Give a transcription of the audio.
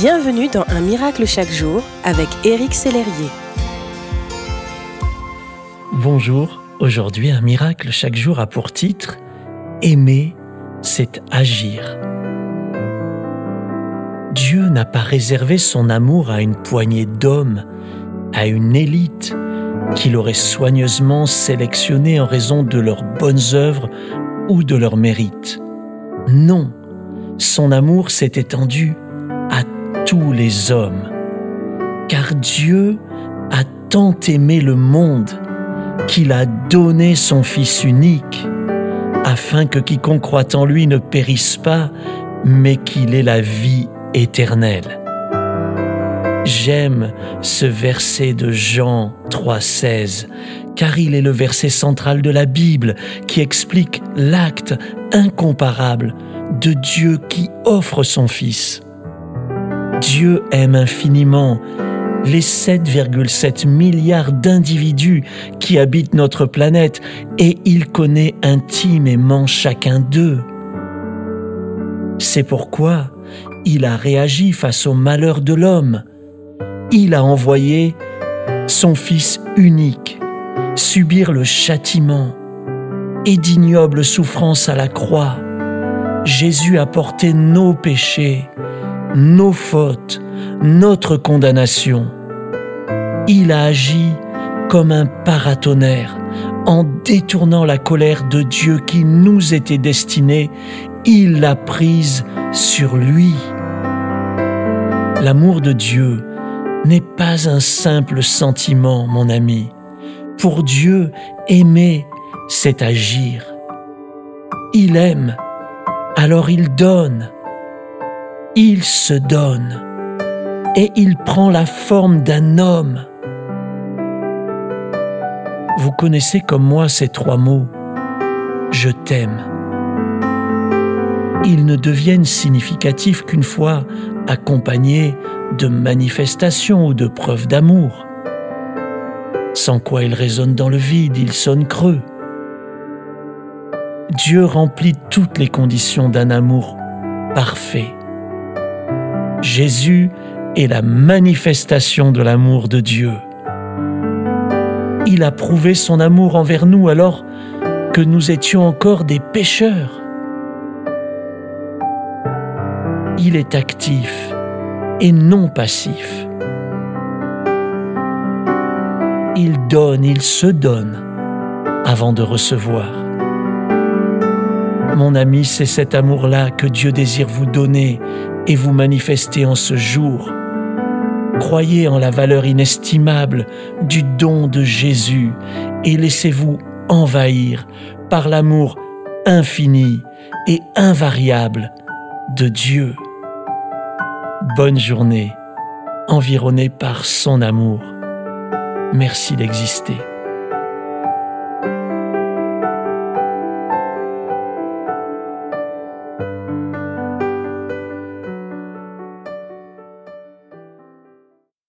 Bienvenue dans Un miracle chaque jour avec Éric Sellerier. Bonjour, aujourd'hui Un miracle chaque jour a pour titre Aimer, c'est agir. Dieu n'a pas réservé son amour à une poignée d'hommes, à une élite qu'il aurait soigneusement sélectionnée en raison de leurs bonnes œuvres ou de leurs mérites. Non, son amour s'est étendu tous les hommes, car Dieu a tant aimé le monde qu'il a donné son Fils unique, afin que quiconque croit en lui ne périsse pas, mais qu'il ait la vie éternelle. J'aime ce verset de Jean 3,16, car il est le verset central de la Bible qui explique l'acte incomparable de Dieu qui offre son Fils. Dieu aime infiniment les 7,7 milliards d'individus qui habitent notre planète et il connaît intimement chacun d'eux. C'est pourquoi il a réagi face au malheur de l'homme. Il a envoyé son Fils unique subir le châtiment et d'ignobles souffrances à la croix. Jésus a porté nos péchés, nos fautes, notre condamnation. Il a agi comme un paratonnerre en détournant la colère de Dieu qui nous était destinée, il l'a prise sur lui. L'amour de Dieu n'est pas un simple sentiment, mon ami. Pour Dieu, aimer, c'est agir. Il aime, alors il donne. Il se donne et il prend la forme d'un homme. Vous connaissez comme moi ces trois mots. Je t'aime. Ils ne deviennent significatifs qu'une fois accompagnés de manifestations ou de preuves d'amour sans quoi il résonne dans le vide, il sonne creux. Dieu remplit toutes les conditions d'un amour parfait. Jésus est la manifestation de l'amour de Dieu. Il a prouvé son amour envers nous alors que nous étions encore des pécheurs. Il est actif et non passif. il donne, il se donne avant de recevoir. Mon ami, c'est cet amour-là que Dieu désire vous donner et vous manifester en ce jour. Croyez en la valeur inestimable du don de Jésus et laissez-vous envahir par l'amour infini et invariable de Dieu. Bonne journée, environné par son amour. Merci d'exister.